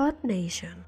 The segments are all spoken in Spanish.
Earth Nation.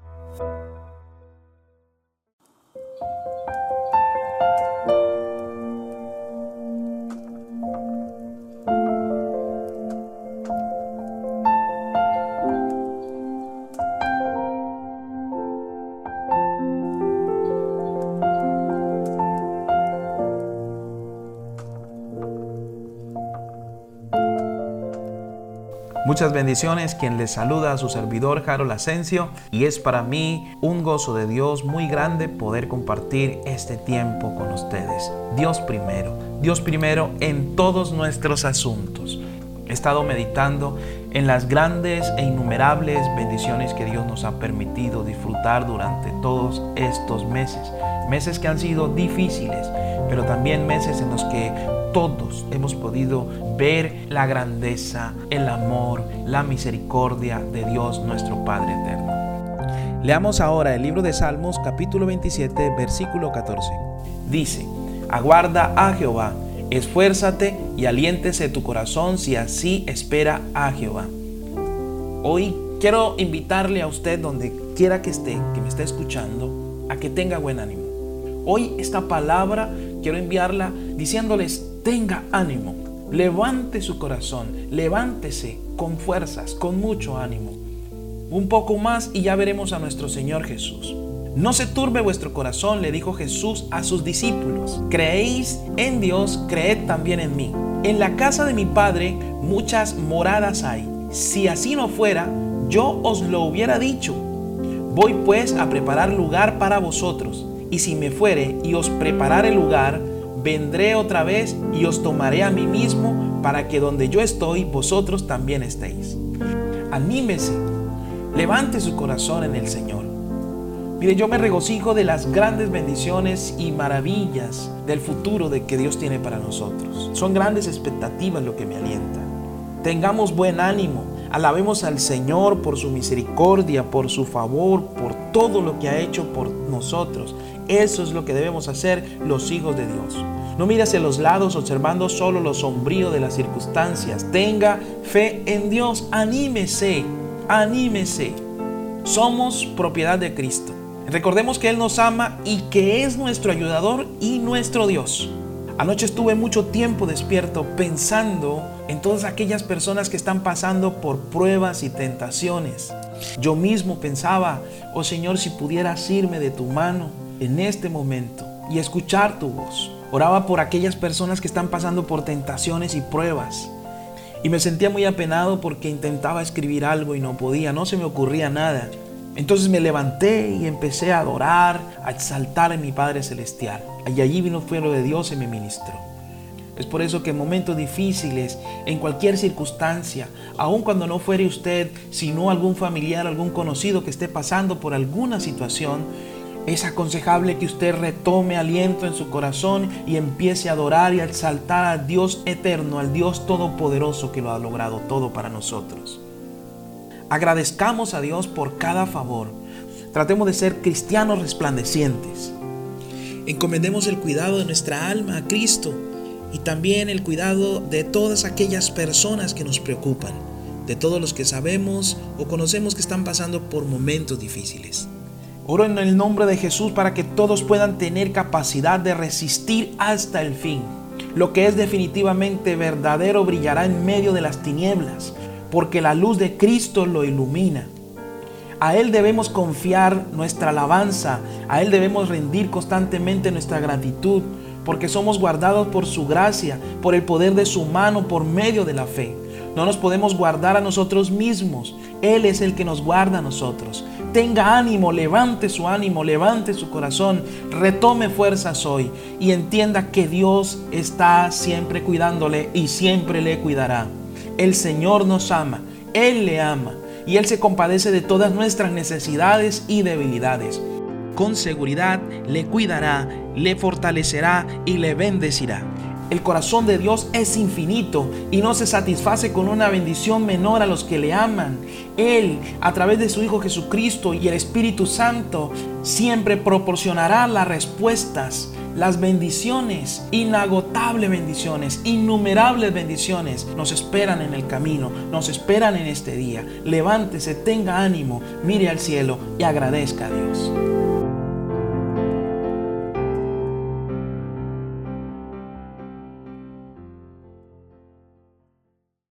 Muchas bendiciones, quien les saluda a su servidor Harold Asensio y es para mí un gozo de Dios muy grande poder compartir este tiempo con ustedes. Dios primero, Dios primero en todos nuestros asuntos. He estado meditando en las grandes e innumerables bendiciones que Dios nos ha permitido disfrutar durante todos estos meses. Meses que han sido difíciles, pero también meses en los que todos hemos podido ver la grandeza, el amor, la misericordia de Dios nuestro Padre eterno. Leamos ahora el libro de Salmos capítulo 27 versículo 14. Dice, aguarda a Jehová, esfuérzate y aliéntese tu corazón si así espera a Jehová. Hoy quiero invitarle a usted donde quiera que esté, que me esté escuchando, a que tenga buen ánimo. Hoy esta palabra quiero enviarla diciéndoles, tenga ánimo, levante su corazón, levántese con fuerzas, con mucho ánimo. Un poco más y ya veremos a nuestro Señor Jesús. No se turbe vuestro corazón, le dijo Jesús a sus discípulos. Creéis en Dios, creed también en mí. En la casa de mi Padre muchas moradas hay. Si así no fuera, yo os lo hubiera dicho. Voy pues a preparar lugar para vosotros. Y si me fuere y os preparare lugar, vendré otra vez y os tomaré a mí mismo para que donde yo estoy, vosotros también estéis. Anímese, levante su corazón en el Señor. Mire, yo me regocijo de las grandes bendiciones y maravillas del futuro de que Dios tiene para nosotros. Son grandes expectativas lo que me alienta. Tengamos buen ánimo, alabemos al Señor por su misericordia, por su favor, por todo lo que ha hecho por nosotros. Eso es lo que debemos hacer los hijos de Dios. No mire hacia los lados observando solo lo sombrío de las circunstancias. Tenga fe en Dios. Anímese, anímese. Somos propiedad de Cristo. Recordemos que Él nos ama y que es nuestro ayudador y nuestro Dios. Anoche estuve mucho tiempo despierto pensando en todas aquellas personas que están pasando por pruebas y tentaciones. Yo mismo pensaba, oh Señor, si pudieras irme de tu mano en este momento y escuchar tu voz. Oraba por aquellas personas que están pasando por tentaciones y pruebas. Y me sentía muy apenado porque intentaba escribir algo y no podía, no se me ocurría nada. Entonces me levanté y empecé a adorar, a exaltar a mi Padre Celestial. Y allí vino el fuego de Dios y me ministró. Es por eso que en momentos difíciles, en cualquier circunstancia, aun cuando no fuere usted, sino algún familiar, algún conocido que esté pasando por alguna situación, es aconsejable que usted retome aliento en su corazón y empiece a adorar y a exaltar al Dios eterno, al Dios todopoderoso que lo ha logrado todo para nosotros. Agradezcamos a Dios por cada favor. Tratemos de ser cristianos resplandecientes. Encomendemos el cuidado de nuestra alma a Cristo y también el cuidado de todas aquellas personas que nos preocupan, de todos los que sabemos o conocemos que están pasando por momentos difíciles. Oro en el nombre de Jesús para que todos puedan tener capacidad de resistir hasta el fin. Lo que es definitivamente verdadero brillará en medio de las tinieblas, porque la luz de Cristo lo ilumina. A Él debemos confiar nuestra alabanza, a Él debemos rendir constantemente nuestra gratitud, porque somos guardados por su gracia, por el poder de su mano, por medio de la fe. No nos podemos guardar a nosotros mismos. Él es el que nos guarda a nosotros. Tenga ánimo, levante su ánimo, levante su corazón, retome fuerzas hoy y entienda que Dios está siempre cuidándole y siempre le cuidará. El Señor nos ama, Él le ama y Él se compadece de todas nuestras necesidades y debilidades. Con seguridad le cuidará, le fortalecerá y le bendecirá. El corazón de Dios es infinito y no se satisface con una bendición menor a los que le aman. Él, a través de su Hijo Jesucristo y el Espíritu Santo, siempre proporcionará las respuestas las bendiciones, inagotables bendiciones, innumerables bendiciones nos esperan en el camino, nos esperan en este día. Levántese, tenga ánimo, mire al cielo y agradezca a Dios.